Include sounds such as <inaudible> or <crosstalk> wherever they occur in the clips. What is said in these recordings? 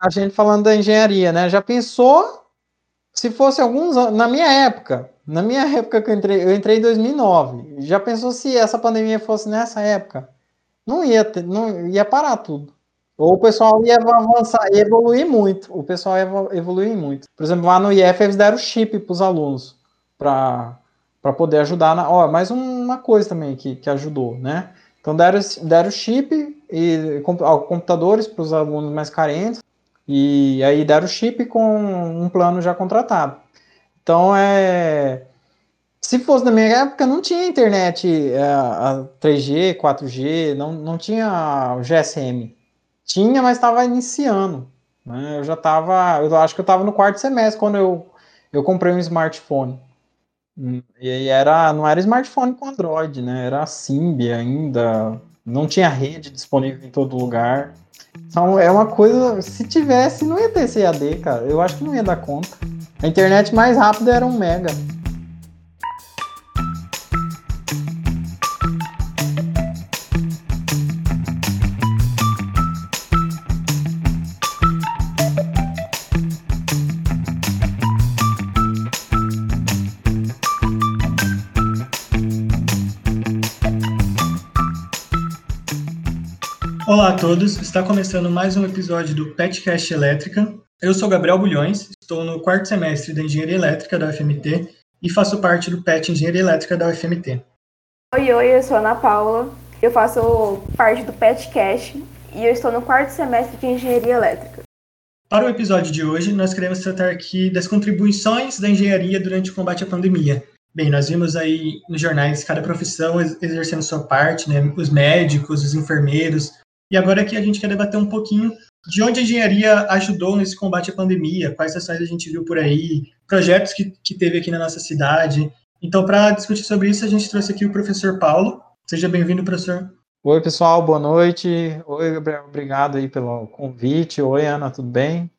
a gente falando da engenharia, né? Já pensou se fosse alguns anos, na minha época, na minha época que eu entrei, eu entrei em 2009, já pensou se essa pandemia fosse nessa época? Não ia, ter, não ia parar tudo. Ou o pessoal ia avançar, ia evoluir muito. O pessoal ia evoluir muito. Por exemplo, lá no IF eles deram chip para os alunos para poder ajudar na. Ó, mais uma coisa também que, que ajudou, né? Então deram, deram chip e computadores para os alunos mais carentes e aí deram o chip com um plano já contratado. Então é. Se fosse na minha época, não tinha internet é, a 3G, 4G, não, não tinha o GSM. Tinha, mas estava iniciando. Né? Eu já estava. Eu acho que eu estava no quarto semestre quando eu, eu comprei um smartphone. E aí era, não era smartphone com Android, né? Era Symbian ainda. Não tinha rede disponível em todo lugar. Então é uma coisa. Se tivesse, não ia ter CAD, cara. Eu acho que não ia dar conta. A internet mais rápida era um mega. Olá a todos, está começando mais um episódio do Petcast Elétrica. Eu sou Gabriel Bulhões, estou no quarto semestre da Engenharia Elétrica da UFMT e faço parte do PET Engenharia Elétrica da UFMT. Oi, oi, eu sou a Ana Paula, eu faço parte do Petcast e eu estou no quarto semestre de Engenharia Elétrica. Para o episódio de hoje, nós queremos tratar aqui das contribuições da engenharia durante o combate à pandemia. Bem, nós vimos aí nos jornais cada profissão exercendo sua parte, né? Os médicos, os enfermeiros, e agora aqui a gente quer debater um pouquinho de onde a engenharia ajudou nesse combate à pandemia, quais ações a gente viu por aí, projetos que, que teve aqui na nossa cidade. Então, para discutir sobre isso, a gente trouxe aqui o professor Paulo. Seja bem-vindo, professor. Oi, pessoal, boa noite. Oi, Gabriel, obrigado aí pelo convite. Oi, Ana, tudo bem?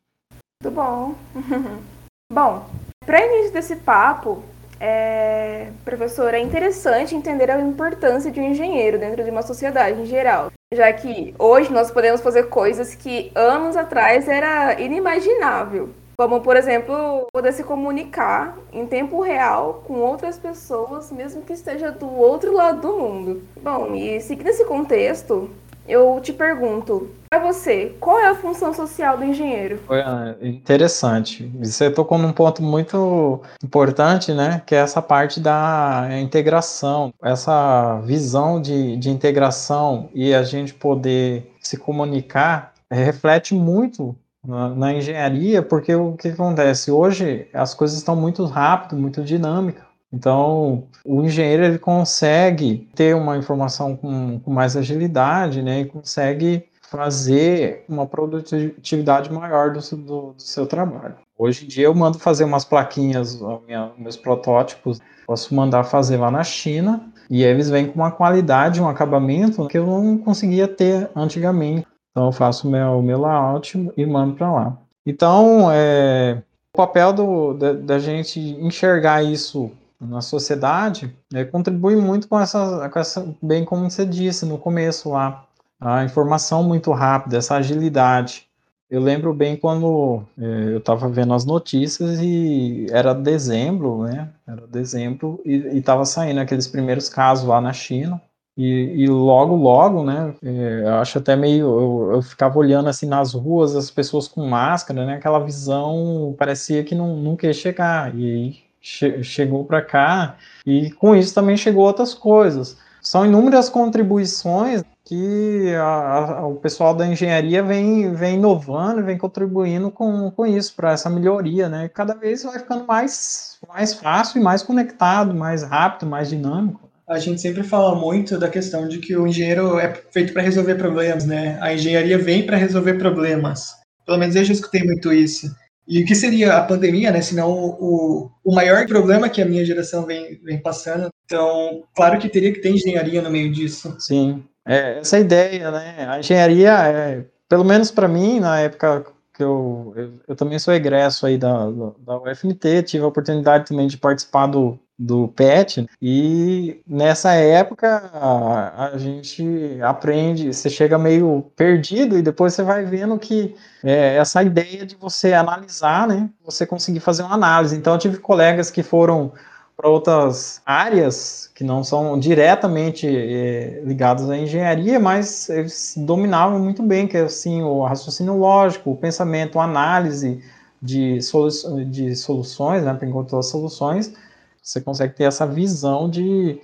Tudo bom. <laughs> bom, para início desse papo, é, professor, é interessante entender a importância de um engenheiro dentro de uma sociedade em geral já que hoje nós podemos fazer coisas que anos atrás era inimaginável. Como, por exemplo, poder se comunicar em tempo real com outras pessoas, mesmo que esteja do outro lado do mundo. Bom, e seguindo esse contexto, eu te pergunto, para você, qual é a função social do engenheiro? É interessante. Você tocou num ponto muito importante, né? Que é essa parte da integração, essa visão de, de integração e a gente poder se comunicar reflete muito na, na engenharia, porque o que acontece? Hoje as coisas estão muito rápidas, muito dinâmicas. Então, o engenheiro ele consegue ter uma informação com, com mais agilidade, né, e consegue fazer uma produtividade maior do, do, do, seu trabalho. Hoje em dia eu mando fazer umas plaquinhas, minha, meus protótipos, posso mandar fazer lá na China, e eles vêm com uma qualidade, um acabamento que eu não conseguia ter antigamente. Então eu faço meu, meu layout e mando para lá. Então, é, o papel do, da, da gente enxergar isso na sociedade, é, contribui muito com essa, com essa, bem como você disse no começo lá, a informação muito rápida, essa agilidade. Eu lembro bem quando é, eu estava vendo as notícias e era dezembro, né? Era dezembro e estava saindo aqueles primeiros casos lá na China. E, e logo, logo, né? É, eu acho até meio. Eu, eu, ficava olhando assim nas ruas, as pessoas com máscara, né? Aquela visão parecia que não, nunca ia chegar. E aí che chegou para cá e com isso também chegou outras coisas. São inúmeras contribuições que a, a, o pessoal da engenharia vem, vem inovando, vem contribuindo com, com isso, para essa melhoria, né? Cada vez vai ficando mais, mais fácil e mais conectado, mais rápido, mais dinâmico. A gente sempre fala muito da questão de que o engenheiro é feito para resolver problemas, né? A engenharia vem para resolver problemas. Pelo menos eu já escutei muito isso. E o que seria a pandemia, né? Senão o, o maior problema que a minha geração vem, vem passando. Então, claro que teria que ter engenharia no meio disso. Sim, é, essa é ideia, né? A engenharia, é, pelo menos para mim, na época que eu, eu, eu, também sou egresso aí da, da UFMT, tive a oportunidade também de participar do, do PET, e nessa época a, a, gente aprende, você chega meio perdido e depois você vai vendo que é, essa ideia de você analisar, né, você conseguir fazer uma análise. Então eu tive colegas que foram para outras áreas que não são diretamente é, ligadas à engenharia, mas eles dominavam muito bem, que é assim, o raciocínio lógico, o pensamento, a análise de, solu de soluções, né, para encontrar soluções, você consegue ter essa visão de,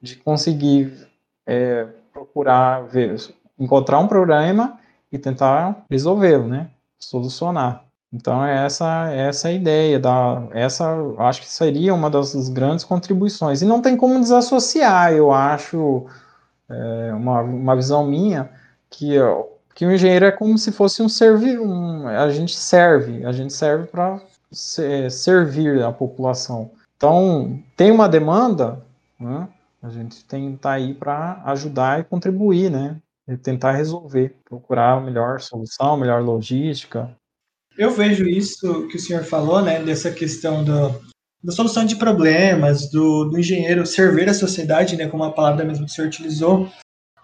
de conseguir é, procurar ver, encontrar um problema e tentar resolvê-lo, né? Solucionar. Então é essa essa a ideia da essa acho que seria uma das grandes contribuições e não tem como desassociar. Eu acho é, uma, uma visão minha que que o engenheiro é como se fosse um servir um, a gente serve a gente serve para servir a população então, tem uma demanda, né? a gente tem que estar tá aí para ajudar e contribuir, né? E tentar resolver, procurar a melhor solução, a melhor logística. Eu vejo isso que o senhor falou, né? Dessa questão do, da solução de problemas, do, do engenheiro servir a sociedade, né? Como a palavra mesmo que o senhor utilizou,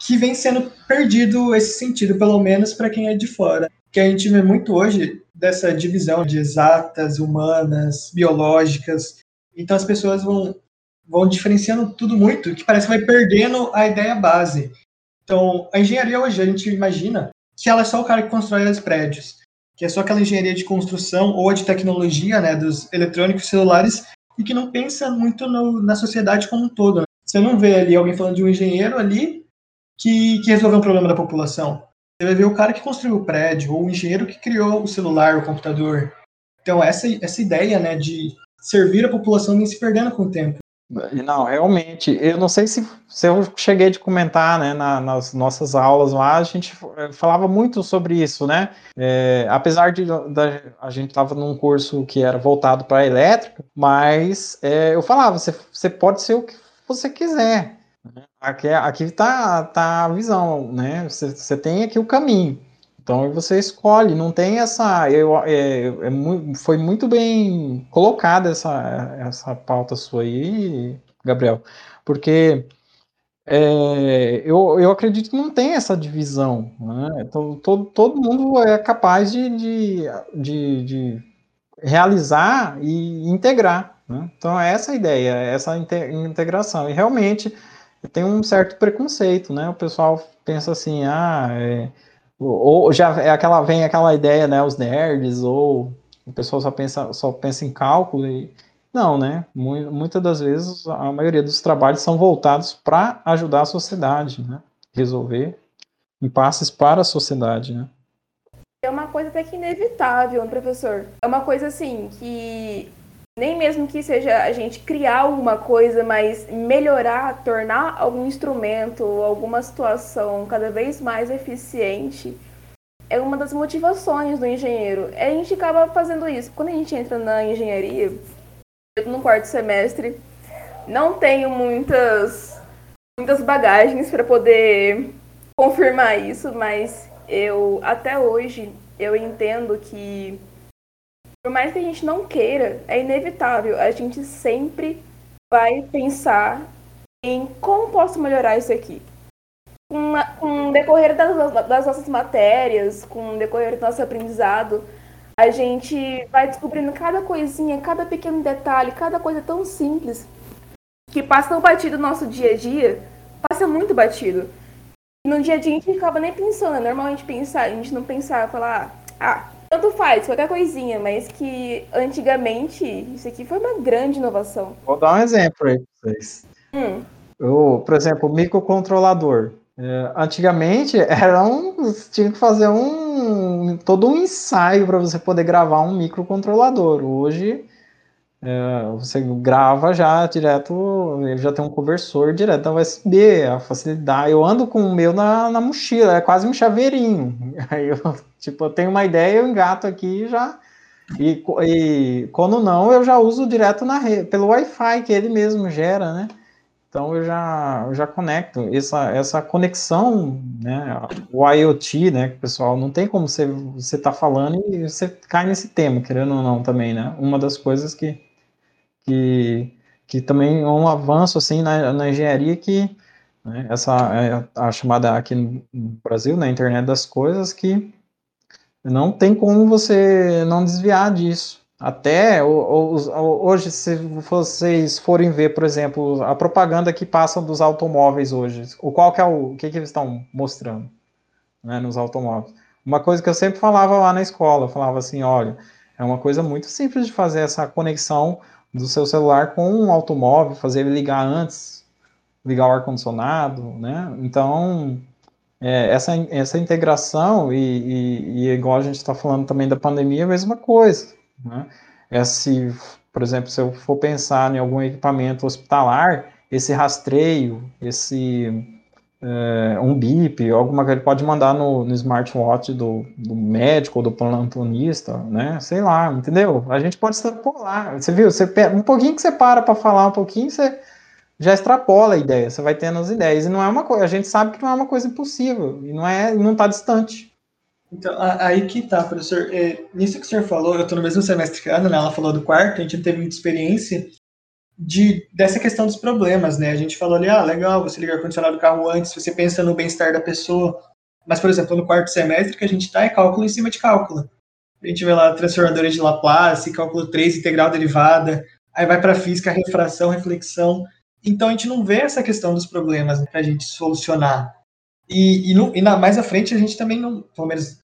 que vem sendo perdido esse sentido, pelo menos para quem é de fora. Que a gente vê muito hoje dessa divisão de exatas, humanas, biológicas, então as pessoas vão, vão diferenciando tudo muito, que parece que vai perdendo a ideia base. Então, a engenharia hoje, a gente imagina que ela é só o cara que constrói os prédios, que é só aquela engenharia de construção ou de tecnologia, né, dos eletrônicos celulares, e que não pensa muito no, na sociedade como um todo. Né? Você não vê ali alguém falando de um engenheiro ali que, que resolveu um problema da população. Você vai ver o cara que construiu o prédio, ou o engenheiro que criou o celular, o computador. Então, essa, essa ideia né, de servir a população vem se perdendo com o tempo. Não, realmente, eu não sei se, se eu cheguei de comentar, né, na, nas nossas aulas lá, a gente falava muito sobre isso, né, é, apesar de da, a gente estava num curso que era voltado para elétrica, mas é, eu falava, você, pode ser o que você quiser, aqui, aqui tá, tá a visão, né, você tem aqui o caminho, então você escolhe, não tem essa. Eu, é, é, foi muito bem colocada essa, essa pauta sua aí, Gabriel, porque é, eu, eu acredito que não tem essa divisão. Né? Então, todo, todo mundo é capaz de, de, de, de realizar e integrar. Né? Então, é essa a ideia, essa integração. E realmente tem um certo preconceito, né? O pessoal pensa assim, ah. É, ou já é aquela, vem aquela ideia, né? Os nerds, ou o pessoal só pensa, só pensa em cálculo e. Não, né? Muitas das vezes a maioria dos trabalhos são voltados para ajudar a sociedade, né? Resolver impasses para a sociedade, né? É uma coisa até que inevitável, né, professor. É uma coisa assim que nem mesmo que seja a gente criar alguma coisa, mas melhorar, tornar algum instrumento, alguma situação cada vez mais eficiente, é uma das motivações do engenheiro. A gente acaba fazendo isso. Quando a gente entra na engenharia, eu no quarto semestre, não tenho muitas muitas bagagens para poder confirmar isso, mas eu até hoje eu entendo que por mais que a gente não queira, é inevitável. A gente sempre vai pensar em como posso melhorar isso aqui. Com, com o decorrer das, das nossas matérias, com o decorrer do nosso aprendizado, a gente vai descobrindo cada coisinha, cada pequeno detalhe, cada coisa tão simples que passa tão batido no nosso dia a dia, passa muito batido. no dia a dia a gente acaba nem pensando, é normal a gente pensar, a gente não pensar, falar, ah, tanto faz, qualquer coisinha, mas que antigamente isso aqui foi uma grande inovação. Vou dar um exemplo aí pra vocês. Hum. Eu, por exemplo, microcontrolador. É, antigamente <laughs> era um, tinha que fazer um todo um ensaio para você poder gravar um microcontrolador. Hoje você grava já direto, ele já tem um conversor direto da USB, a facilidade. Eu ando com o meu na, na mochila, é quase um chaveirinho. <laughs> Aí eu, tipo, eu tenho uma ideia, eu engato aqui e já. E, e quando não, eu já uso direto na rede, pelo Wi-Fi que ele mesmo gera, né? Então eu já, eu já conecto essa, essa conexão, né? O IoT, né? Pessoal não tem como você você tá falando e você cai nesse tema, querendo ou não também, né? Uma das coisas que que que também é um avanço assim na, na engenharia que né, essa é a chamada aqui no Brasil, na né, internet das coisas, que não tem como você não desviar disso. Até hoje, se vocês forem ver, por exemplo, a propaganda que passa dos automóveis hoje, o qual que é o, o que, que eles estão mostrando né, nos automóveis. Uma coisa que eu sempre falava lá na escola, falava assim, olha, é uma coisa muito simples de fazer essa conexão do seu celular com um automóvel, fazer ele ligar antes, ligar o ar-condicionado, né? Então, é, essa, essa integração, e, e, e igual a gente está falando também da pandemia, é a mesma coisa, né? É se, por exemplo, se eu for pensar em algum equipamento hospitalar, esse rastreio, esse é, um bip, alguma que ele pode mandar no, no smartwatch do, do, médico ou do plantonista, né? Sei lá, entendeu? A gente pode extrapolar. Você viu? Você, um pouquinho que você para para falar, um pouquinho você já extrapola a ideia. Você vai tendo as ideias. E não é uma coisa. A gente sabe que não é uma coisa impossível. E não é, não está distante. Então, aí que tá, professor. É, nisso que o senhor falou, eu estou no mesmo semestre que a Ana, né? ela falou do quarto, a gente teve muita experiência de, dessa questão dos problemas, né? A gente falou ali, ah, legal, você ligar o ar-condicionado do carro antes, você pensa no bem-estar da pessoa. Mas, por exemplo, no quarto semestre que a gente está é cálculo em cima de cálculo. A gente vê lá transformadores de Laplace, cálculo 3, integral derivada, aí vai para física, refração, reflexão. Então a gente não vê essa questão dos problemas né, para a gente solucionar. E, e, e na, mais à frente a gente também não, pelo menos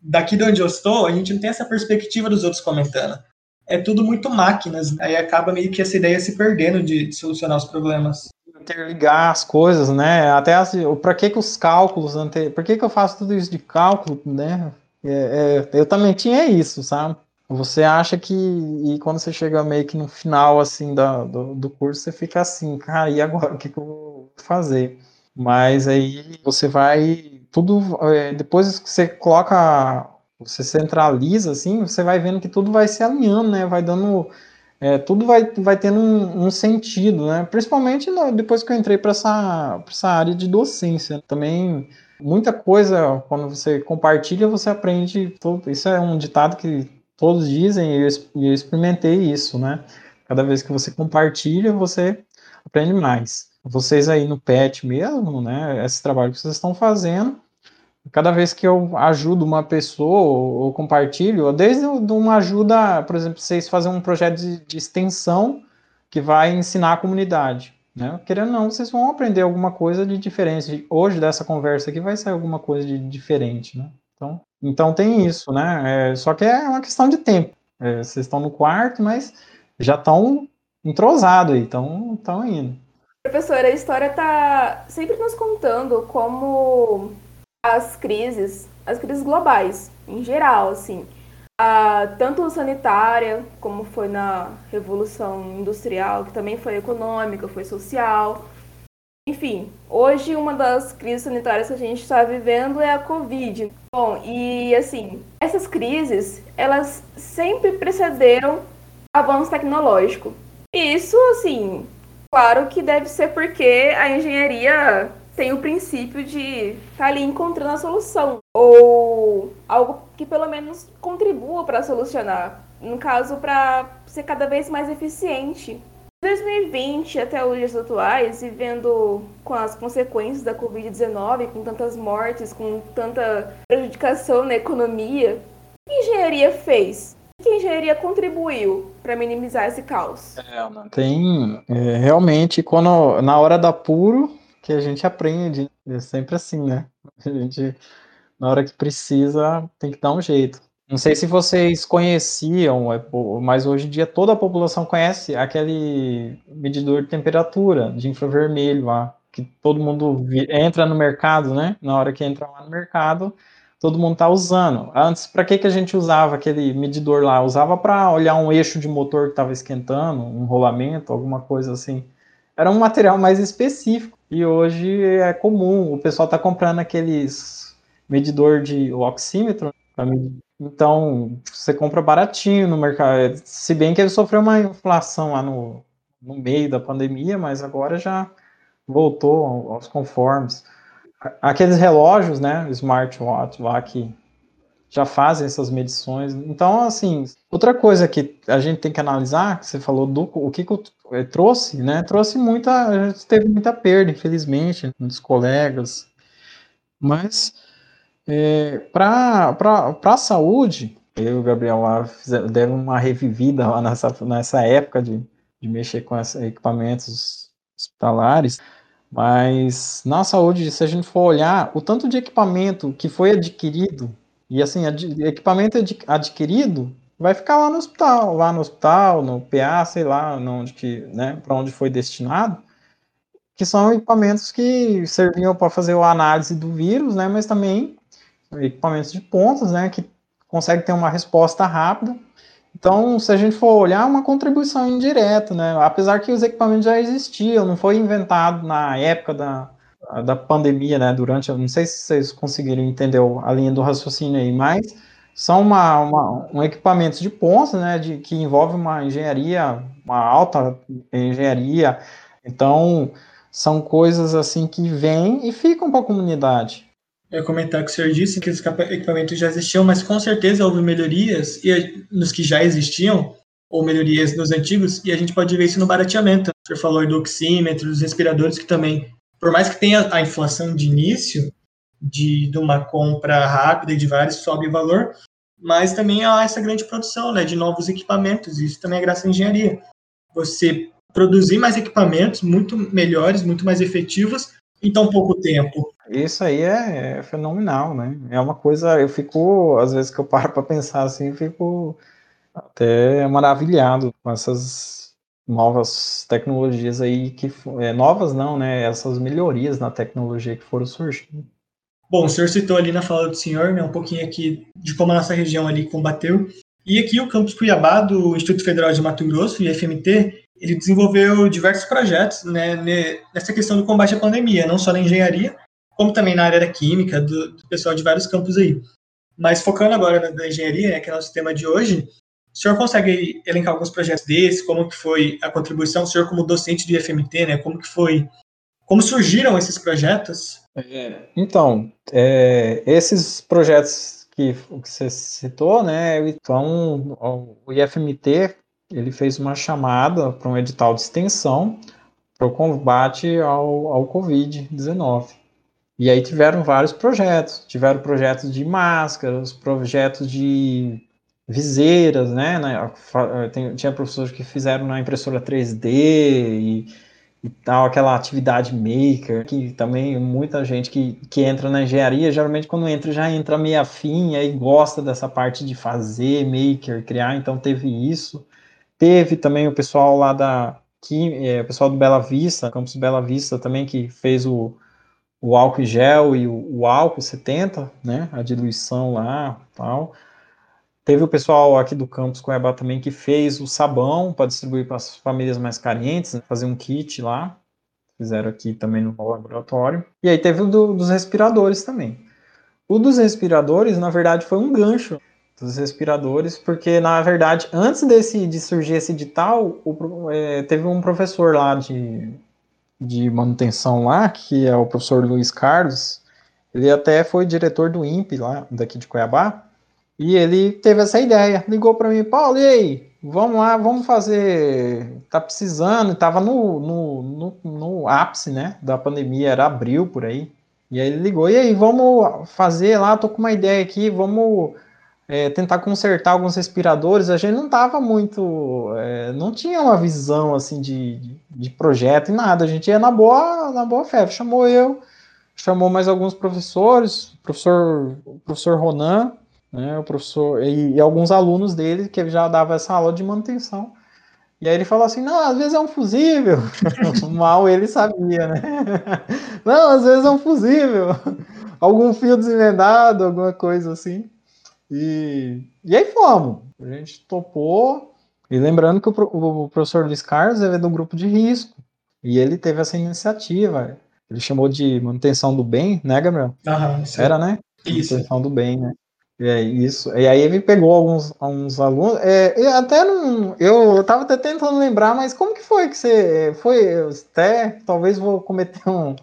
daqui de onde eu estou, a gente não tem essa perspectiva dos outros comentando é tudo muito máquinas. Aí acaba meio que essa ideia se perdendo de, de solucionar os problemas. Interligar as coisas, né? Até assim, para que que os cálculos, ante... por que que eu faço tudo isso de cálculo, né? É, é, eu também tinha isso, sabe? Você acha que, e quando você chega meio que no final, assim, da, do, do curso, você fica assim, cara, e agora, o que, que eu vou fazer? Mas aí você vai, tudo, é, depois que você coloca você centraliza assim, você vai vendo que tudo vai se alinhando, né? Vai dando. É, tudo vai, vai tendo um, um sentido, né? Principalmente no, depois que eu entrei para essa, essa área de docência. Também muita coisa, quando você compartilha, você aprende. Tudo. Isso é um ditado que todos dizem e eu, eu experimentei isso, né? Cada vez que você compartilha, você aprende mais. Vocês aí no PET mesmo, né? Esse trabalho que vocês estão fazendo, cada vez que eu ajudo uma pessoa ou, compartilho, desde uma ajuda, por exemplo, vocês fazem um projeto de, de, extensão que vai ensinar a comunidade. Né? Querendo ou não, vocês vão aprender alguma coisa de diferente. Hoje, dessa conversa aqui, vai sair alguma coisa de diferente. Né? Então, então tem isso, né? É, só que é uma questão de tempo. É, vocês estão no quarto, mas já estão entrosados aí, estão indo. Professora, a história está sempre nos contando como as crises, as crises globais, em geral, assim. Ah, tanto sanitária, como foi na Revolução Industrial, que também foi econômica, foi social. Enfim, hoje uma das crises sanitárias que a gente está vivendo é a Covid. Bom, e assim, essas crises, elas sempre precederam avanço tecnológico. E isso, assim, claro que deve ser porque a engenharia tem o princípio de estar tá ali encontrando a solução. Ou algo que pelo menos contribua para solucionar. No caso, para ser cada vez mais eficiente. 2020 até os dias atuais, e vendo com as consequências da Covid-19, com tantas mortes, com tanta prejudicação na economia, o que a engenharia fez? O que a engenharia contribuiu para minimizar esse caos? É, tem é, realmente, quando na hora da puro, que a gente aprende. É sempre assim, né? A gente, na hora que precisa, tem que dar um jeito. Não sei se vocês conheciam, é, mas hoje em dia toda a população conhece aquele medidor de temperatura de infravermelho lá, que todo mundo entra no mercado, né? Na hora que entra lá no mercado, todo mundo está usando. Antes, para que, que a gente usava aquele medidor lá? Usava para olhar um eixo de motor que estava esquentando, um rolamento, alguma coisa assim. Era um material mais específico. E hoje é comum, o pessoal está comprando aqueles medidor de oxímetro. Então, você compra baratinho no mercado. Se bem que ele sofreu uma inflação lá no, no meio da pandemia, mas agora já voltou aos conformes. Aqueles relógios, né, smartwatch lá que já fazem essas medições. Então, assim, outra coisa que a gente tem que analisar, que você falou do o que, que o, trouxe, né? Trouxe muita, teve muita perda, infelizmente, dos colegas. Mas é, para a saúde, eu e o Gabriel lá deram uma revivida lá nessa, nessa época de, de mexer com esses equipamentos hospitalares. Mas na saúde, se a gente for olhar, o tanto de equipamento que foi adquirido, e assim, equipamento adquirido vai ficar lá no hospital, lá no hospital, no PA, sei lá, onde que, né, para onde foi destinado, que são equipamentos que serviam para fazer a análise do vírus, né, mas também equipamentos de pontas, né, que conseguem ter uma resposta rápida. Então, se a gente for olhar, uma contribuição indireta, né, apesar que os equipamentos já existiam, não foi inventado na época da, da pandemia, né, durante, não sei se vocês conseguiram entender a linha do raciocínio aí, mas são uma, uma, um equipamento de ponta, né, de, que envolve uma engenharia, uma alta engenharia. Então, são coisas assim que vêm e ficam para a comunidade. Eu ia comentar que o senhor disse que os equipamentos já existiam, mas com certeza houve melhorias e nos que já existiam, ou melhorias nos antigos, e a gente pode ver isso no barateamento. O senhor falou do oxímetro, dos respiradores, que também, por mais que tenha a inflação de início, de, de uma compra rápida e de vários sobe o valor, mas também há essa grande produção né, de novos equipamentos, isso também é graças à engenharia. Você produzir mais equipamentos muito melhores, muito mais efetivos em tão pouco tempo. Isso aí é, é fenomenal, né? É uma coisa, eu fico, às vezes que eu paro para pensar assim, fico até maravilhado com essas novas tecnologias aí que é, novas não, né? Essas melhorias na tecnologia que foram surgindo. Bom, o senhor citou ali na fala do senhor, né, um pouquinho aqui de como a nossa região ali combateu. E aqui o campus Cuiabá do Instituto Federal de Mato Grosso, IFMT, ele desenvolveu diversos projetos né, nessa questão do combate à pandemia, não só na engenharia, como também na área da química, do, do pessoal de vários campos aí. Mas focando agora na, na engenharia, né, que é o nosso tema de hoje, o senhor consegue elencar alguns projetos desses, como que foi a contribuição, o senhor como docente do IFMT, né, como que foi, como surgiram esses projetos? É, então, é, esses projetos que, que você citou, né, então o IFMT ele fez uma chamada para um edital de extensão para o combate ao, ao Covid-19. E aí tiveram vários projetos, tiveram projetos de máscaras, projetos de viseiras, né? Tem, tinha professores que fizeram na impressora 3D e e tal, aquela atividade maker, que também muita gente que, que entra na engenharia, geralmente quando entra já entra meio afim, aí gosta dessa parte de fazer, maker, criar, então teve isso. Teve também o pessoal lá da, que, é, o pessoal do Bela Vista, Campus Bela Vista também, que fez o, o álcool gel e o, o álcool 70, né, a diluição lá, tal. Teve o pessoal aqui do campus Cuiabá também que fez o sabão para distribuir para as famílias mais carentes, né? fazer um kit lá. Fizeram aqui também no laboratório. E aí teve o do, dos respiradores também. O dos respiradores, na verdade, foi um gancho dos respiradores, porque na verdade, antes desse de surgir esse edital, o, é, teve um professor lá de, de manutenção lá, que é o professor Luiz Carlos. Ele até foi diretor do INPE lá, daqui de Cuiabá. E ele teve essa ideia, ligou para mim, Paulo, e aí? Vamos lá, vamos fazer. Tá precisando, tava no, no, no, no ápice, né, da pandemia, era abril por aí. E aí ele ligou, e aí, vamos fazer lá, tô com uma ideia aqui, vamos é, tentar consertar alguns respiradores. A gente não tava muito. É, não tinha uma visão assim de, de projeto e nada. A gente ia na boa, na boa fé. Chamou eu, chamou mais alguns professores, professor, professor Ronan né, o professor e, e, alguns alunos dele que já dava essa aula de manutenção. E aí ele falou assim, não, às vezes é um fusível. <laughs> Mal ele sabia, né? <laughs> não, às vezes é um fusível. <laughs> Algum fio desvendado, alguma coisa assim. E, e aí fomos. A gente topou. E lembrando que o, o professor Luiz Carlos é do grupo de risco. E ele teve essa iniciativa. Ele chamou de manutenção do bem, né, Gabriel? Aham, Era, né? Isso. Manutenção do bem, né? É isso. E aí ele pegou alguns, alguns alunos. É, até não. Eu estava até tentando lembrar, mas como que foi que você. Foi. Até. Talvez vou cometer <laughs> um,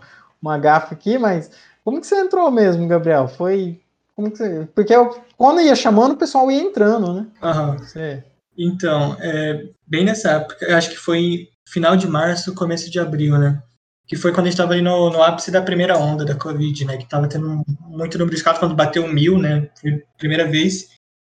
uma gafa aqui, mas. Como que você entrou mesmo, Gabriel? Foi. Como que você, porque eu, quando ia chamando, o pessoal ia entrando, né? Aham. Você... Então, é, bem nessa época, eu acho que foi final de março, começo de abril, né? Que foi quando a gente estava ali no, no, ápice da primeira onda da Covid, né? Que estava tendo muito número de casos quando bateu mil, né? Foi a primeira vez.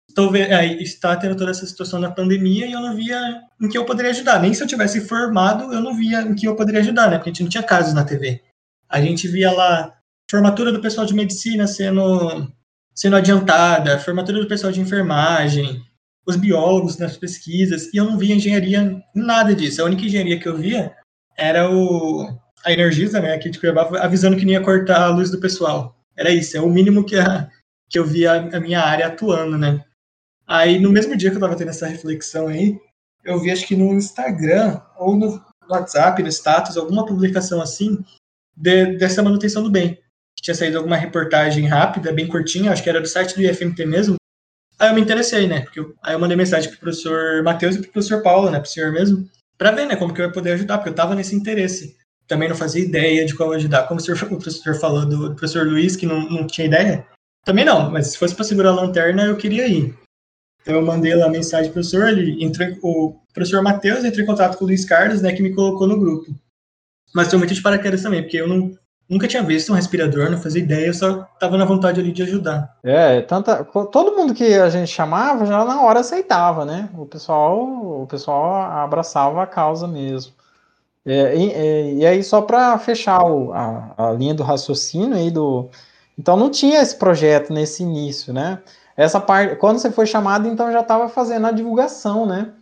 Então, aí está tendo toda essa situação da pandemia e eu não via em que eu poderia ajudar. Nem se eu tivesse formado, eu não via em que eu poderia ajudar, né? Porque a gente não tinha casos na TV. A gente via lá formatura do pessoal de medicina sendo, sendo adiantada, formatura do pessoal de enfermagem, os biólogos nas pesquisas, e eu não via engenharia nada disso. A única engenharia que eu via era o, a Energisa, né, aqui de Cuiabá, avisando que não ia cortar a luz do pessoal. Era isso, é o mínimo que, a, que eu via a minha área atuando, né. Aí, no mesmo dia que eu estava tendo essa reflexão aí, eu vi, acho que no Instagram, ou no WhatsApp, no status, alguma publicação assim, de, dessa manutenção do bem. Tinha saído alguma reportagem rápida, bem curtinha, acho que era do site do IFMT mesmo, Aí eu me interessei, né? Porque eu, aí eu mandei mensagem pro professor Matheus e pro professor Paulo, né? Pro senhor mesmo, pra ver, né? Como que eu ia poder ajudar, porque eu tava nesse interesse. Também não fazia ideia de como ajudar. Como o, senhor, o professor falou do, do, professor Luiz, que não, não tinha ideia. Também não, mas se fosse pra segurar a lanterna, eu queria ir. Então eu mandei lá a mensagem pro professor, ele entrou, o professor Matheus entrou em contato com o Luiz Carlos, né? Que me colocou no grupo. Mas foi muito de paraquedas também, porque eu não, Nunca tinha visto um respirador, não fazia ideia, eu só tava na vontade ali de ajudar. É, tanta, todo mundo que a gente chamava já na hora aceitava, né? O pessoal, o pessoal abraçava a causa mesmo. É, e, e, aí, só para fechar o, a, a, linha do raciocínio aí do. Então não tinha esse projeto nesse início, né? Essa parte, quando você foi chamado, então já estava fazendo a divulgação, né?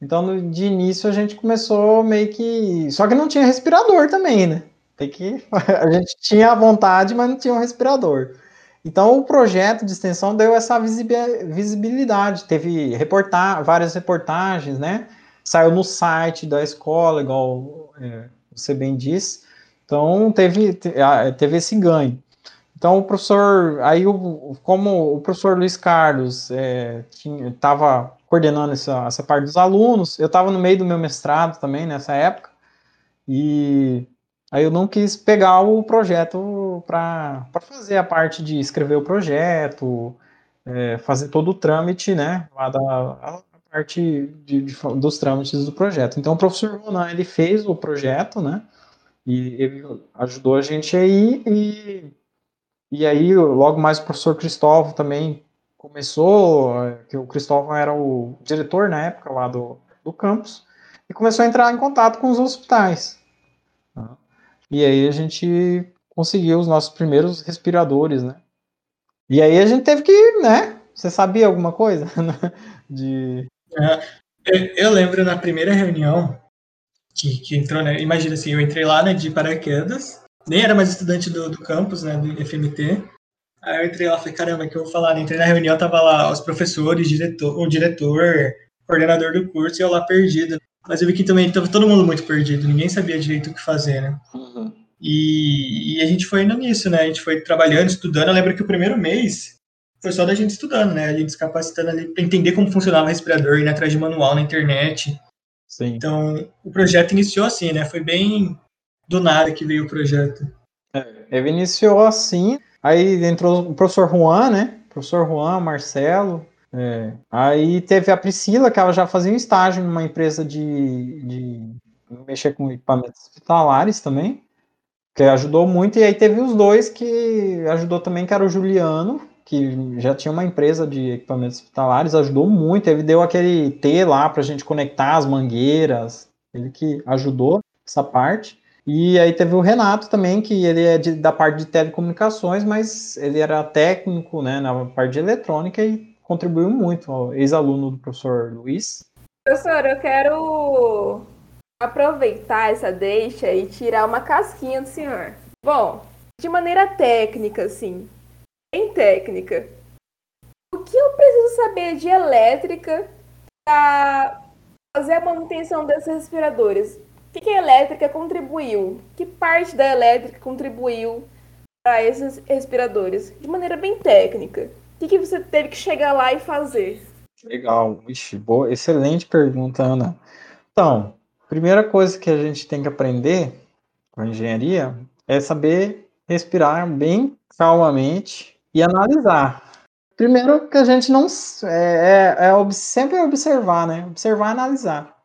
Então, no, de início a gente começou meio que. Só que não tinha respirador também, né? Tem que. <laughs> A gente tinha a vontade, mas não tinha um respirador. Então, o projeto de extensão deu essa visibilidade. Teve reportar, várias reportagens, né? Saiu no site da escola, igual é, você bem disse. Então, teve, teve esse ganho. Então, o professor, aí, o, como o professor Luiz Carlos estava é, coordenando essa, essa parte dos alunos, eu estava no meio do meu mestrado também nessa época, e Aí eu não quis pegar o projeto para fazer a parte de escrever o projeto, é, fazer todo o trâmite, né? Lá da parte de, de, dos trâmites do projeto. Então o professor Ronan, ele fez o projeto, né? E ele ajudou a gente aí e, e aí logo mais o professor Cristóvão também começou, que o Cristóvão era o diretor na época lá do, do campus, e começou a entrar em contato com os hospitais. E aí a gente conseguiu os nossos primeiros respiradores, né? E aí a gente teve que, né? Você sabia alguma coisa? <laughs> de... É, eu lembro na primeira reunião que, que entrou, né? Imagina assim, eu entrei lá, né, de paraquedas, nem era mais estudante do, do campus, né, do FMT. Aí eu entrei lá, falei, caramba, que eu vou falar? Entrei na reunião, tava lá os professores, diretor, o diretor, coordenador do curso, e eu lá perdido. Mas eu vi que também estava todo mundo muito perdido, ninguém sabia direito o que fazer, né? Uhum. E, e, a gente foi indo nisso, né? A gente foi trabalhando, estudando. Eu lembro que o primeiro mês foi só da gente estudando, né? A gente se capacitando ali para entender como funcionava o respirador, indo atrás de manual na internet. Sim. Então, o projeto iniciou assim, né? Foi bem do nada que veio o projeto. É, ele iniciou assim, aí entrou o professor Juan, né? Professor Juan, Marcelo, é. Aí teve a Priscila, que ela já fazia um estágio numa empresa de, de mexer com equipamentos hospitalares também, que ajudou muito. E aí teve os dois que ajudou também, que era o Juliano, que já tinha uma empresa de equipamentos hospitalares, ajudou muito. Ele deu aquele T lá para a gente conectar as mangueiras, ele que ajudou essa parte. E aí teve o Renato também, que ele é de, da parte de telecomunicações, mas ele era técnico né, na parte de eletrônica e contribuiu muito, ex-aluno do professor Luiz. Professor, eu quero aproveitar essa deixa e tirar uma casquinha do senhor. Bom, de maneira técnica, assim, bem técnica, o que eu preciso saber de elétrica para fazer a manutenção desses respiradores? O que a elétrica contribuiu? Que parte da elétrica contribuiu para esses respiradores? De maneira bem técnica. O que, que você teve que chegar lá e fazer? Legal, Ixi, boa, excelente pergunta, Ana. Então, primeira coisa que a gente tem que aprender com engenharia é saber respirar bem calmamente e analisar. Primeiro que a gente não é, é, é sempre observar, né? Observar e analisar.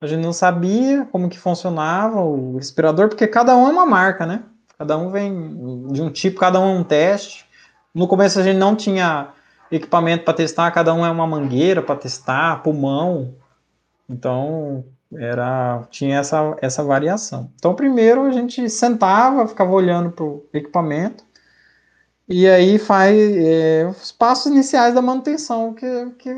A gente não sabia como que funcionava o respirador, porque cada um é uma marca, né? Cada um vem de um tipo, cada um é um teste. No começo a gente não tinha equipamento para testar, cada um é uma mangueira para testar, pulmão. Então, era tinha essa, essa variação. Então, primeiro a gente sentava, ficava olhando para o equipamento, e aí faz é, os passos iniciais da manutenção que, que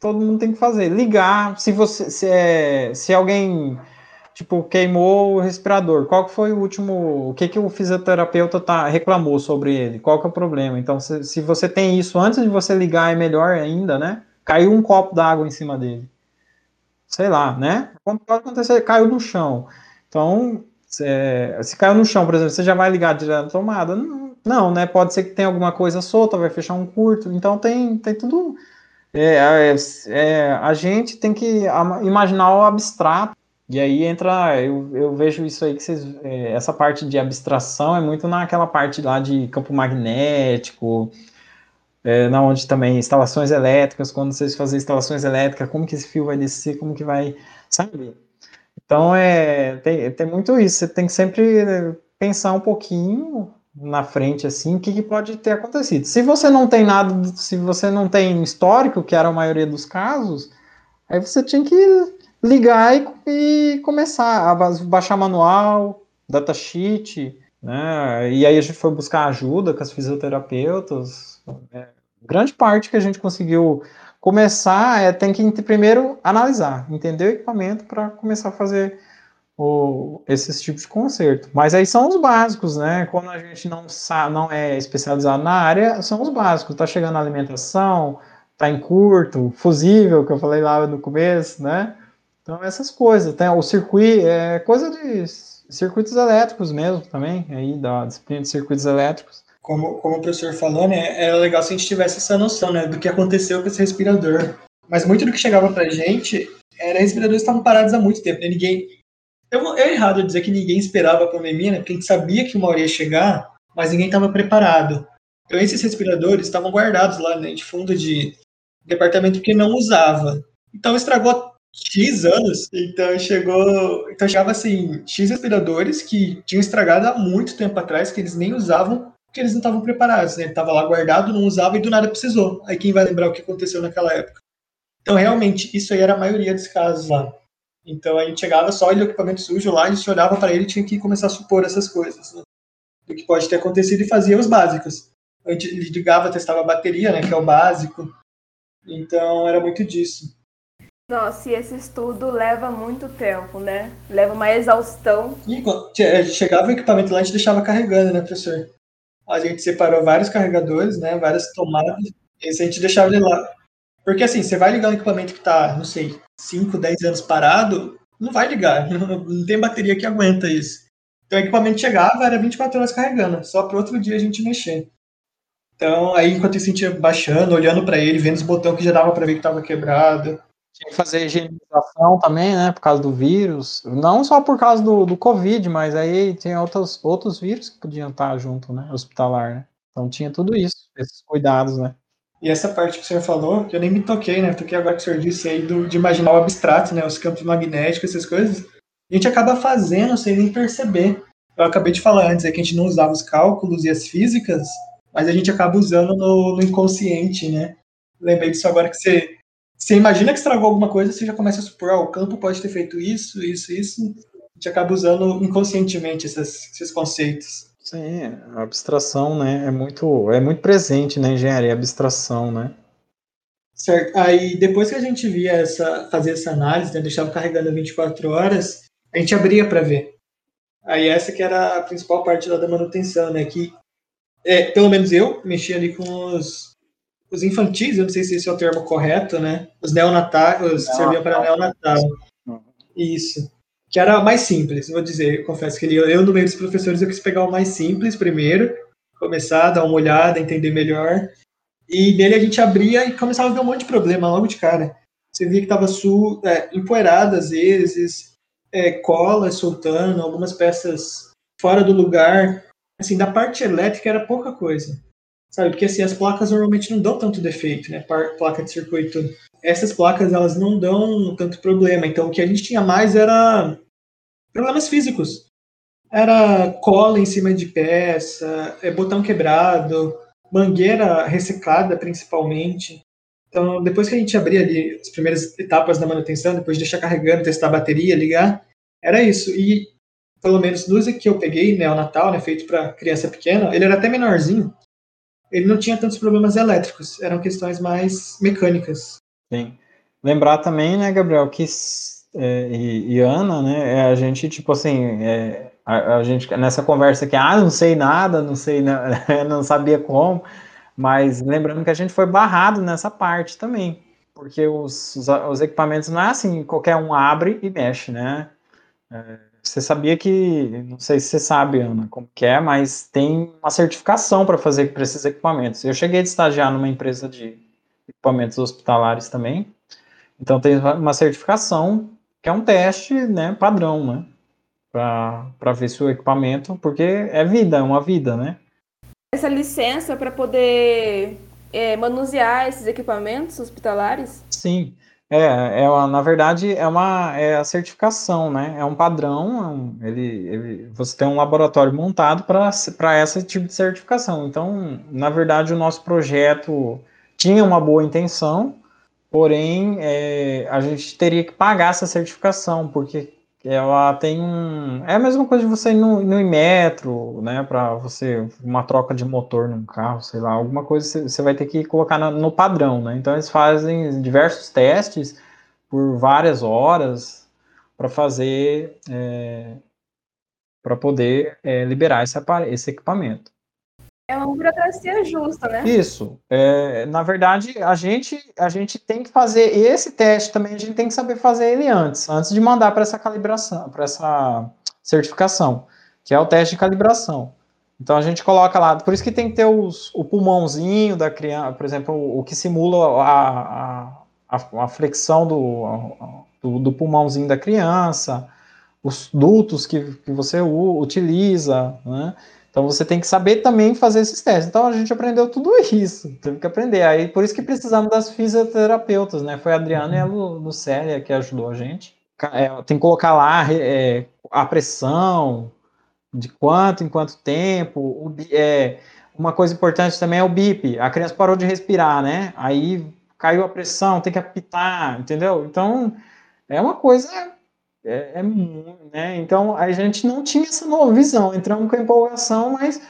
todo mundo tem que fazer. Ligar, se você se, é, se alguém tipo queimou o respirador, qual que foi o último, o que que o fisioterapeuta tá reclamou sobre ele? Qual que é o problema? Então, se, se você tem isso antes de você ligar é melhor ainda, né? Caiu um copo d'água em cima dele sei lá, né? Como pode acontecer, caiu no chão. Então, se, se caiu no chão, por exemplo, você já vai ligar direto na tomada? Não, não, né? Pode ser que tenha alguma coisa solta, vai fechar um curto. Então, tem, tem tudo. É, é, é, a gente tem que imaginar o abstrato. E aí entra, eu, eu vejo isso aí que vocês, é, essa parte de abstração é muito naquela parte lá de campo magnético, é, na onde também instalações elétricas, quando vocês fazem instalações elétricas, como que esse fio vai descer, como que vai, sabe? Então, é, tem, tem muito isso, você tem que sempre pensar um pouquinho na frente, assim, o que, que pode ter acontecido. Se você não tem nada, se você não tem histórico, que era a maioria dos casos, aí você tinha que ligar e, e começar a baixar manual, datasheet, né? E aí a gente foi buscar ajuda com as fisioterapeutas, é, grande parte que a gente conseguiu começar é tem que primeiro analisar, entender o equipamento para começar a fazer o, esses tipos de conserto. Mas aí são os básicos, né? Quando a gente não sabe, não é especializado na área, são os básicos. Tá chegando a alimentação, tá em curto, fusível, que eu falei lá no começo, né? Então essas coisas, tem o circuito, é coisa de circuitos elétricos mesmo também, aí da disciplina de circuitos elétricos como, como o professor falou, né, era legal se a gente tivesse essa noção, né, do que aconteceu com esse respirador. Mas muito do que chegava pra gente era respiradores que estavam parados há muito tempo, né, ninguém... Eu, é errado dizer que ninguém esperava a pandemia, né, porque a gente sabia que uma hora ia chegar, mas ninguém estava preparado. Então esses respiradores estavam guardados lá, né, de fundo de departamento que não usava. Então estragou X anos, então chegou, então chegava assim, X respiradores que tinham estragado há muito tempo atrás, que eles nem usavam porque eles não estavam preparados, né? Ele estava lá guardado, não usava e do nada precisou. Aí quem vai lembrar o que aconteceu naquela época? Então, realmente, isso aí era a maioria dos casos lá. Então, a gente chegava só o equipamento sujo lá, a gente olhava para ele e tinha que começar a supor essas coisas, né? Do que pode ter acontecido e fazia os básicos. A gente ligava, testava a bateria, né? Que é o básico. Então, era muito disso. Nossa, e esse estudo leva muito tempo, né? Leva uma exaustão. E chegava o equipamento lá, a gente deixava carregando, né, professor? a gente separou vários carregadores, né, várias tomadas, e a gente deixava ele lá. Porque assim, você vai ligar um equipamento que está, não sei, 5, 10 anos parado, não vai ligar, <laughs> não tem bateria que aguenta isso. Então o equipamento chegava, era 24 horas carregando, só para outro dia a gente mexer. Então, aí enquanto isso a gente ia baixando, olhando para ele, vendo os botões que já dava para ver que estava quebrado. Tinha que fazer higienização também, né? Por causa do vírus. Não só por causa do, do Covid, mas aí tinha outros, outros vírus que podiam estar junto, né? Hospitalar, né? Então tinha tudo isso, esses cuidados, né? E essa parte que o senhor falou, que eu nem me toquei, né? Toquei agora que o senhor disse aí do, de imaginar o abstrato, né? Os campos magnéticos, essas coisas. A gente acaba fazendo sem nem perceber. Eu acabei de falar antes é que a gente não usava os cálculos e as físicas, mas a gente acaba usando no, no inconsciente, né? Lembrei disso agora que você você imagina que estragou alguma coisa, você já começa a supor, oh, o campo pode ter feito isso, isso, isso. A gente acaba usando inconscientemente esses conceitos. Sim, a abstração, né, é muito, é muito presente na engenharia, a abstração, né? Certo. Aí, depois que a gente via essa, fazer essa análise, né, deixava carregando 24 horas, a gente abria para ver. Aí essa que era a principal parte lá da manutenção, né, que é, pelo menos eu mexia ali com os os infantis, eu não sei se esse é o termo correto, né? Os neonatais, serviam para neonatal. Uhum. Isso. Que era mais simples, vou dizer, confesso que eu, no meio dos professores, eu quis pegar o mais simples primeiro, começar a dar uma olhada, entender melhor. E nele a gente abria e começava a ver um monte de problema logo de cara. Você via que estava é, empoeirado às vezes, é, soltando, algumas peças fora do lugar. Assim, da parte elétrica era pouca coisa sabe? Porque assim, as placas normalmente não dão tanto defeito, né? Placa de circuito. Essas placas, elas não dão tanto problema. Então, o que a gente tinha mais era problemas físicos. Era cola em cima de peça, é, botão quebrado, mangueira ressecada, principalmente. Então, depois que a gente abria ali as primeiras etapas da manutenção, depois de deixar carregando, testar a bateria, ligar, era isso. E, pelo menos nos que eu peguei, né, o Natal, né, feito para criança pequena, ele era até menorzinho. Ele não tinha tantos problemas elétricos, eram questões mais mecânicas. Sim. Lembrar também, né, Gabriel, que é, e, e, Ana, né, é a gente, tipo assim, é, a, a, gente, nessa conversa aqui, ah, não sei nada, não sei, <laughs> não sabia como, mas lembrando que a gente foi barrado nessa parte também, porque os, os, os equipamentos não é assim, qualquer um abre e mexe, né? É, você sabia que, não sei se você sabe, Ana, como que é, mas tem uma certificação para fazer para esses equipamentos. Eu cheguei a estagiar numa empresa de equipamentos hospitalares também, então tem uma certificação que é um teste, né, padrão, né, para ver se o equipamento, porque é vida, é uma vida, né? essa licença para poder é, manusear esses equipamentos hospitalares? Sim. É, é na verdade é uma é a certificação, né? É um padrão. É ele, ele, você tem um laboratório montado para esse tipo de certificação. Então, na verdade, o nosso projeto tinha uma boa intenção, porém é, a gente teria que pagar essa certificação, porque ela tem um. É a mesma coisa de você ir no, no metro, né? Para você. Uma troca de motor num carro, sei lá, alguma coisa você vai ter que colocar no, no padrão, né? Então eles fazem diversos testes por várias horas para fazer. É, para poder é, liberar esse, esse equipamento. É uma burocracia justa, né? Isso. É, na verdade, a gente, a gente tem que fazer esse teste também, a gente tem que saber fazer ele antes, antes de mandar para essa calibração, para essa certificação, que é o teste de calibração. Então a gente coloca lá, por isso que tem que ter os, o pulmãozinho da criança, por exemplo, o, o que simula a, a, a flexão do, do, do, pulmãozinho da criança, os dutos que, que você utiliza, né? Então você tem que saber também fazer esses testes. Então a gente aprendeu tudo isso, teve que aprender. Aí por isso que precisamos das fisioterapeutas, né? Foi a Adriana uhum. e a Lu, Lucélia que ajudou a gente. É, tem que colocar lá é, a pressão, de quanto em quanto tempo. O, é, uma coisa importante também é o BIP. A criança parou de respirar, né? Aí caiu a pressão, tem que apitar, entendeu? Então é uma coisa é, é né? Então a gente não tinha essa nova visão, entramos com empolgação, mas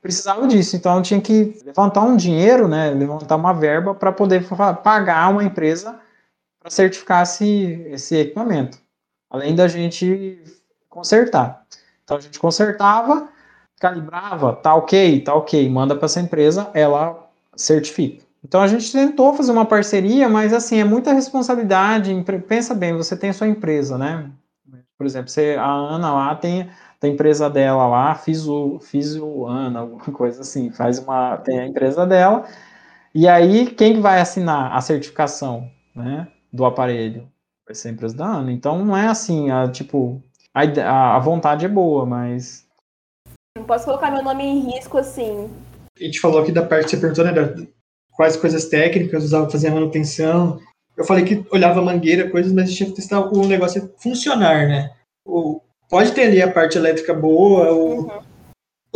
precisava disso. Então tinha que levantar um dinheiro, né? Levantar uma verba para poder pagar uma empresa para certificar esse, esse equipamento, além da gente consertar. Então a gente consertava, calibrava, tá ok, tá ok, manda para essa empresa, ela certifica. Então a gente tentou fazer uma parceria, mas assim, é muita responsabilidade. Pensa bem, você tem a sua empresa, né? Por exemplo, você, a Ana lá tem a empresa dela lá, fiz o, fiz o Ana, alguma coisa assim, faz uma, tem a empresa dela, e aí quem vai assinar a certificação, né, do aparelho? Vai ser a empresa da Ana. Então não é assim, a, tipo, a, a vontade é boa, mas... Não posso colocar meu nome em risco assim. A gente falou aqui da parte que você perguntou, né, da, quais coisas técnicas usava fazer a manutenção. Eu falei que olhava mangueira, coisas, mas a gente tinha que testar o negócio funcionar, né? O, pode ter ali a parte elétrica boa, o, uhum.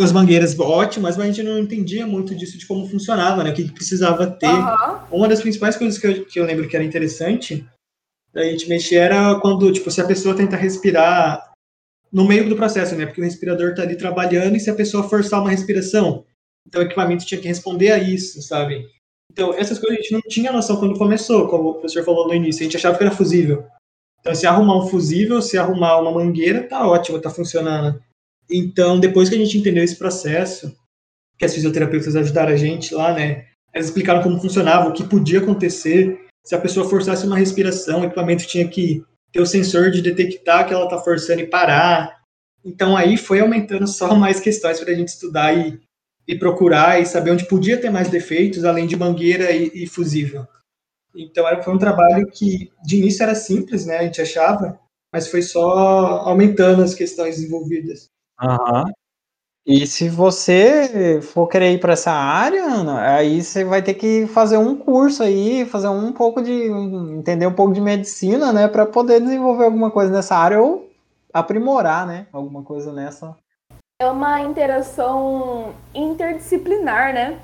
as mangueiras ótimas, mas a gente não entendia muito disso, de como funcionava, né? O que, que precisava ter. Uhum. Uma das principais coisas que eu, que eu lembro que era interessante a gente mexer era quando, tipo, se a pessoa tenta respirar no meio do processo, né? Porque o respirador está ali trabalhando e se a pessoa forçar uma respiração, então o equipamento tinha que responder a isso, sabe? Então, essas coisas a gente não tinha noção quando começou, como o professor falou no início. A gente achava que era fusível. Então, se arrumar um fusível, se arrumar uma mangueira, tá ótimo, tá funcionando. Então, depois que a gente entendeu esse processo, que as fisioterapeutas ajudaram a gente lá, né? Elas explicaram como funcionava, o que podia acontecer. Se a pessoa forçasse uma respiração, o equipamento tinha que ter o sensor de detectar que ela tá forçando e parar. Então, aí foi aumentando só <laughs> mais questões para a gente estudar e e procurar e saber onde podia ter mais defeitos, além de mangueira e, e fusível. Então era, foi um trabalho que de início era simples, né? A gente achava, mas foi só aumentando as questões envolvidas. Uhum. E se você for querer ir para essa área, Ana, aí você vai ter que fazer um curso aí, fazer um pouco de entender um pouco de medicina, né, para poder desenvolver alguma coisa nessa área ou aprimorar, né, alguma coisa nessa. É uma interação interdisciplinar, né?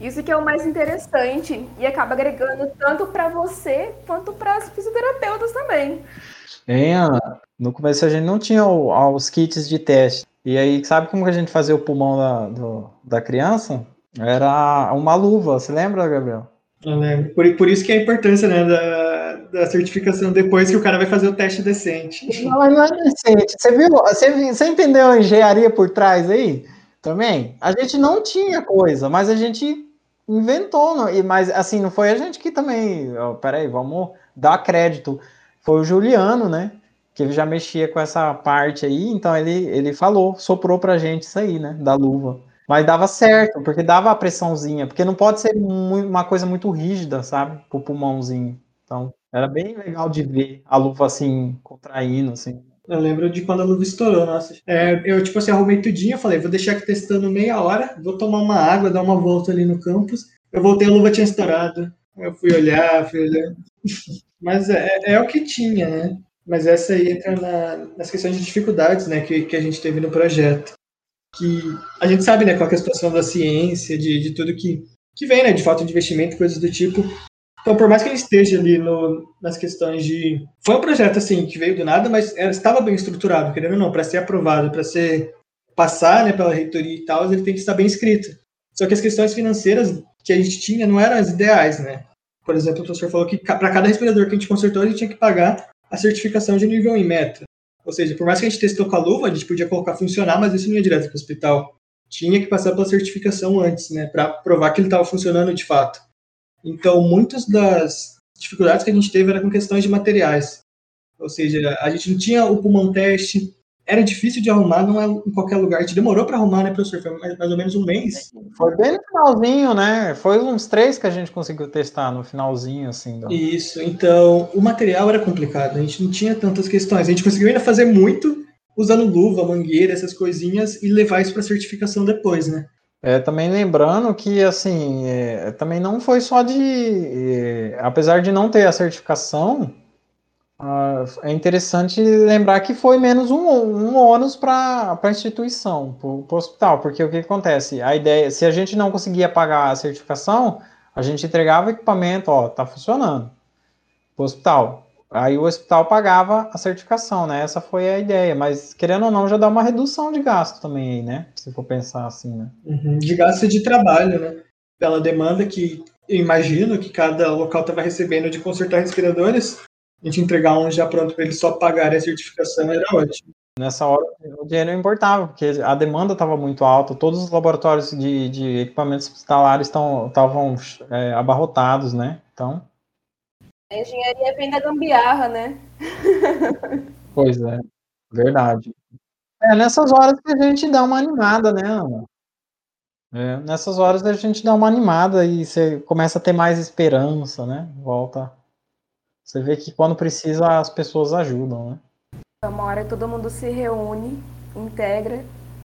Isso que é o mais interessante e acaba agregando tanto para você quanto para as fisioterapeutas também. É, Ana, no começo a gente não tinha os kits de teste. E aí, sabe como que a gente fazia o pulmão da, do, da criança? Era uma luva, você lembra, Gabriel? Eu lembro. Por, por isso que é a importância né, da, da certificação depois que o cara vai fazer o teste decente. Não, não é decente. Você viu? Você, você entendeu a engenharia por trás aí? Também? A gente não tinha coisa, mas a gente inventou. Não, e, mas assim, não foi a gente que também. Oh, peraí, vamos dar crédito. Foi o Juliano, né? que ele já mexia com essa parte aí, então ele, ele falou, soprou pra gente isso aí, né, da luva. Mas dava certo, porque dava a pressãozinha, porque não pode ser uma coisa muito rígida, sabe, pro pulmãozinho. Então, era bem legal de ver a luva assim, contraindo, assim. Eu lembro de quando a luva estourou, nossa. É, eu, tipo assim, arrumei tudinho, falei, vou deixar aqui testando meia hora, vou tomar uma água, dar uma volta ali no campus. Eu voltei, a luva tinha estourado. Eu fui olhar, fui olhar. <laughs> Mas é, é o que tinha, né? Mas essa aí entra na, nas questões de dificuldades né, que, que a gente teve no projeto. Que a gente sabe né, qual é a situação da ciência, de, de tudo que, que vem, né, de falta de investimento, coisas do tipo. Então, por mais que ele esteja ali no, nas questões de. Foi um projeto assim que veio do nada, mas era, estava bem estruturado, querendo ou não, para ser aprovado, para ser passar né, pela reitoria e tal, ele tem que estar bem escrito. Só que as questões financeiras que a gente tinha não eram as ideais, né? Por exemplo, o professor falou que para cada respirador que a gente consertou, a gente tinha que pagar a certificação de nível em metro. Ou seja, por mais que a gente testou com a luva, a gente podia colocar funcionar, mas isso não ia direto para o hospital. Tinha que passar pela certificação antes, né, para provar que ele estava funcionando de fato. Então, muitas das dificuldades que a gente teve eram com questões de materiais. Ou seja, a gente não tinha o pulmão teste, era difícil de arrumar, não é em qualquer lugar. A gente demorou para arrumar, né, professor? Foi mais, mais, ou menos um mês. Foi bem no finalzinho, né? Foi uns três que a gente conseguiu testar no finalzinho, assim. Do... Isso, então o material era complicado, a gente não tinha tantas questões. A gente conseguiu ainda fazer muito usando luva, mangueira, essas coisinhas e levar isso para certificação depois, né? É, também lembrando que, assim, é, também não foi só de. É, apesar de não ter a certificação, é interessante lembrar que foi menos um, um ônus para a instituição, para o hospital, porque o que acontece? A ideia, se a gente não conseguia pagar a certificação, a gente entregava equipamento, ó, tá funcionando, para o hospital. Aí o hospital pagava a certificação, né? Essa foi a ideia, mas querendo ou não, já dá uma redução de gasto também aí, né? Se for pensar assim, né? Uhum, de gasto de trabalho, né? Pela demanda que eu imagino que cada local estava recebendo de consertar respiradores, a gente entregar um já pronto para eles só pagarem a certificação era ótimo. Nessa hora o dinheiro importava, porque a demanda estava muito alta, todos os laboratórios de, de equipamentos hospitalares estavam é, abarrotados, né? Então. A engenharia vem da gambiarra, né? <laughs> pois é, verdade. É nessas horas que a gente dá uma animada, né, Ana? É, nessas horas a gente dá uma animada e você começa a ter mais esperança, né? Volta você vê que quando precisa as pessoas ajudam, né? Uma hora todo mundo se reúne, integra,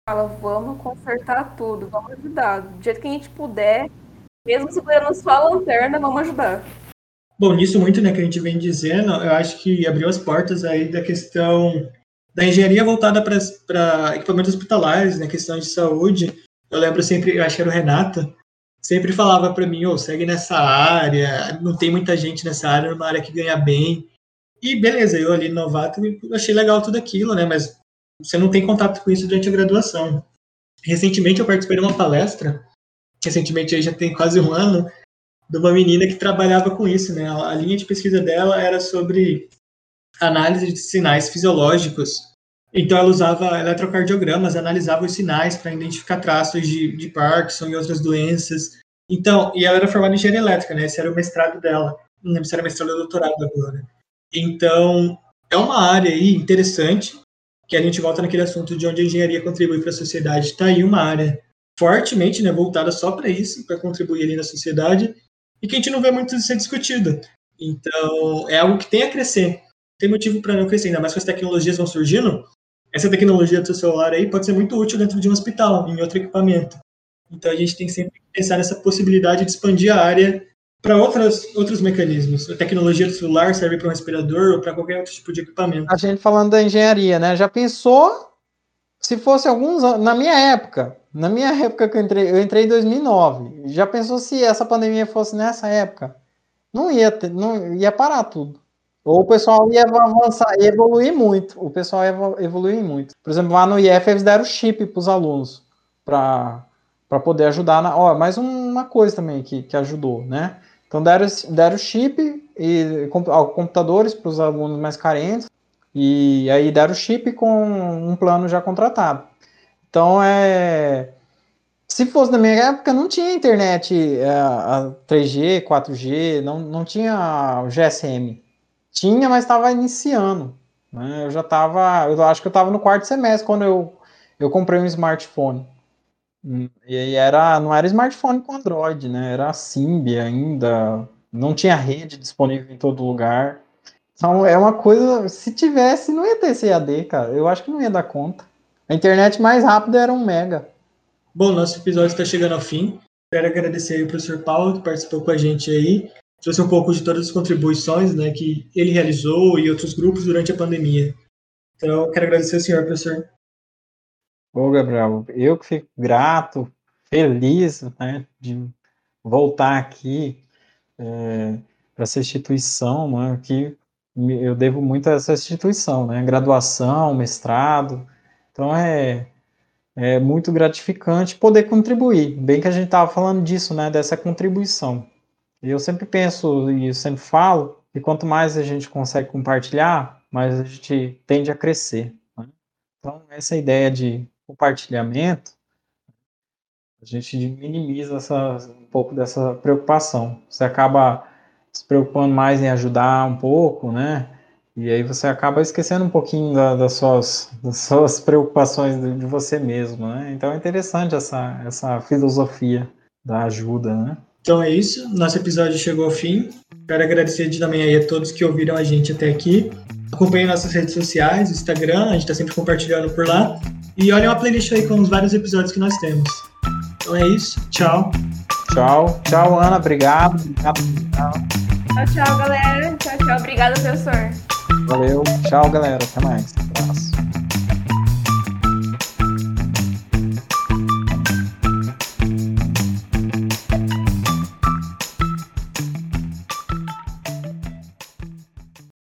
fala, vamos consertar tudo, vamos ajudar. Do jeito que a gente puder, mesmo segurando só a lanterna, vamos ajudar. Bom, nisso muito né, que a gente vem dizendo, eu acho que abriu as portas aí da questão da engenharia voltada para equipamentos hospitalares, né, questão de saúde. Eu lembro sempre, eu acho que era o Renato, sempre falava para mim, oh, segue nessa área, não tem muita gente nessa área, é uma área que ganha bem. E beleza, eu ali novato, achei legal tudo aquilo, né? Mas você não tem contato com isso durante a graduação. Recentemente eu participei de uma palestra, recentemente aí já tem quase um ano, de uma menina que trabalhava com isso, né? A linha de pesquisa dela era sobre análise de sinais fisiológicos então ela usava eletrocardiogramas, analisava os sinais para identificar traços de, de Parkinson e outras doenças. Então, e ela era formada em engenharia elétrica, né? Esse era o mestrado dela. Não lembro se era mestrado ou doutorado agora. Então, é uma área aí interessante, que a gente volta naquele assunto de onde a engenharia contribui para a sociedade. Está aí uma área fortemente né, voltada só para isso, para contribuir ali na sociedade, e que a gente não vê muito ser discutido. Então, é algo que tem a crescer. Tem motivo para não crescer, ainda mais que as tecnologias vão surgindo, essa tecnologia do seu celular aí pode ser muito útil dentro de um hospital, em outro equipamento. Então a gente tem que sempre pensar nessa possibilidade de expandir a área para outros mecanismos. A tecnologia do celular serve para um respirador ou para qualquer outro tipo de equipamento. A gente falando da engenharia, né? Já pensou se fosse alguns anos, na minha época, na minha época que eu entrei, eu entrei em 2009, já pensou se essa pandemia fosse nessa época? Não ia, ter, não ia parar tudo. Ou o pessoal ia avançar, ia evoluir muito. O pessoal ia evoluir muito. Por exemplo, lá no IF eles deram chip para os alunos para poder ajudar. Na, ó, mais uma coisa também que, que ajudou, né? Então deram, deram chip e computadores para os alunos mais carentes e aí deram chip com um plano já contratado. Então é se fosse na minha época, não tinha internet é, a 3G, 4G, não, não tinha o GSM. Tinha, mas estava iniciando. Né? Eu já estava, eu acho que eu estava no quarto semestre quando eu, eu comprei um smartphone. Hum, e aí era, não era smartphone com Android, né? Era Symbian ainda, não tinha rede disponível em todo lugar. Então é uma coisa, se tivesse, não ia ter CAD, cara. Eu acho que não ia dar conta. A internet mais rápida era um mega. Bom, nosso episódio está chegando ao fim. Quero agradecer ao professor Paulo que participou com a gente aí trouxe um pouco de todas as contribuições né, que ele realizou e outros grupos durante a pandemia. Então, quero agradecer ao senhor, professor. Ô, Gabriel, eu que fico grato, feliz né, de voltar aqui é, para essa instituição, né, que eu devo muito a essa instituição, né, graduação, mestrado, então é, é muito gratificante poder contribuir, bem que a gente estava falando disso, né, dessa contribuição. Eu sempre penso e sempre falo que quanto mais a gente consegue compartilhar, mais a gente tende a crescer. Né? Então, essa ideia de compartilhamento, a gente minimiza essa, um pouco dessa preocupação. Você acaba se preocupando mais em ajudar um pouco, né? E aí você acaba esquecendo um pouquinho da, das, suas, das suas preocupações de, de você mesmo, né? Então é interessante essa, essa filosofia da ajuda, né? Então é isso, nosso episódio chegou ao fim. Quero agradecer também aí a todos que ouviram a gente até aqui. Acompanhem nossas redes sociais, Instagram, a gente está sempre compartilhando por lá. E olhem a playlist aí com os vários episódios que nós temos. Então é isso, tchau. Tchau, tchau, Ana, obrigado. Obrigado. Tchau, tchau, galera. Tchau, tchau. Obrigada, professor. Valeu, tchau, galera. Até mais. Um abraço.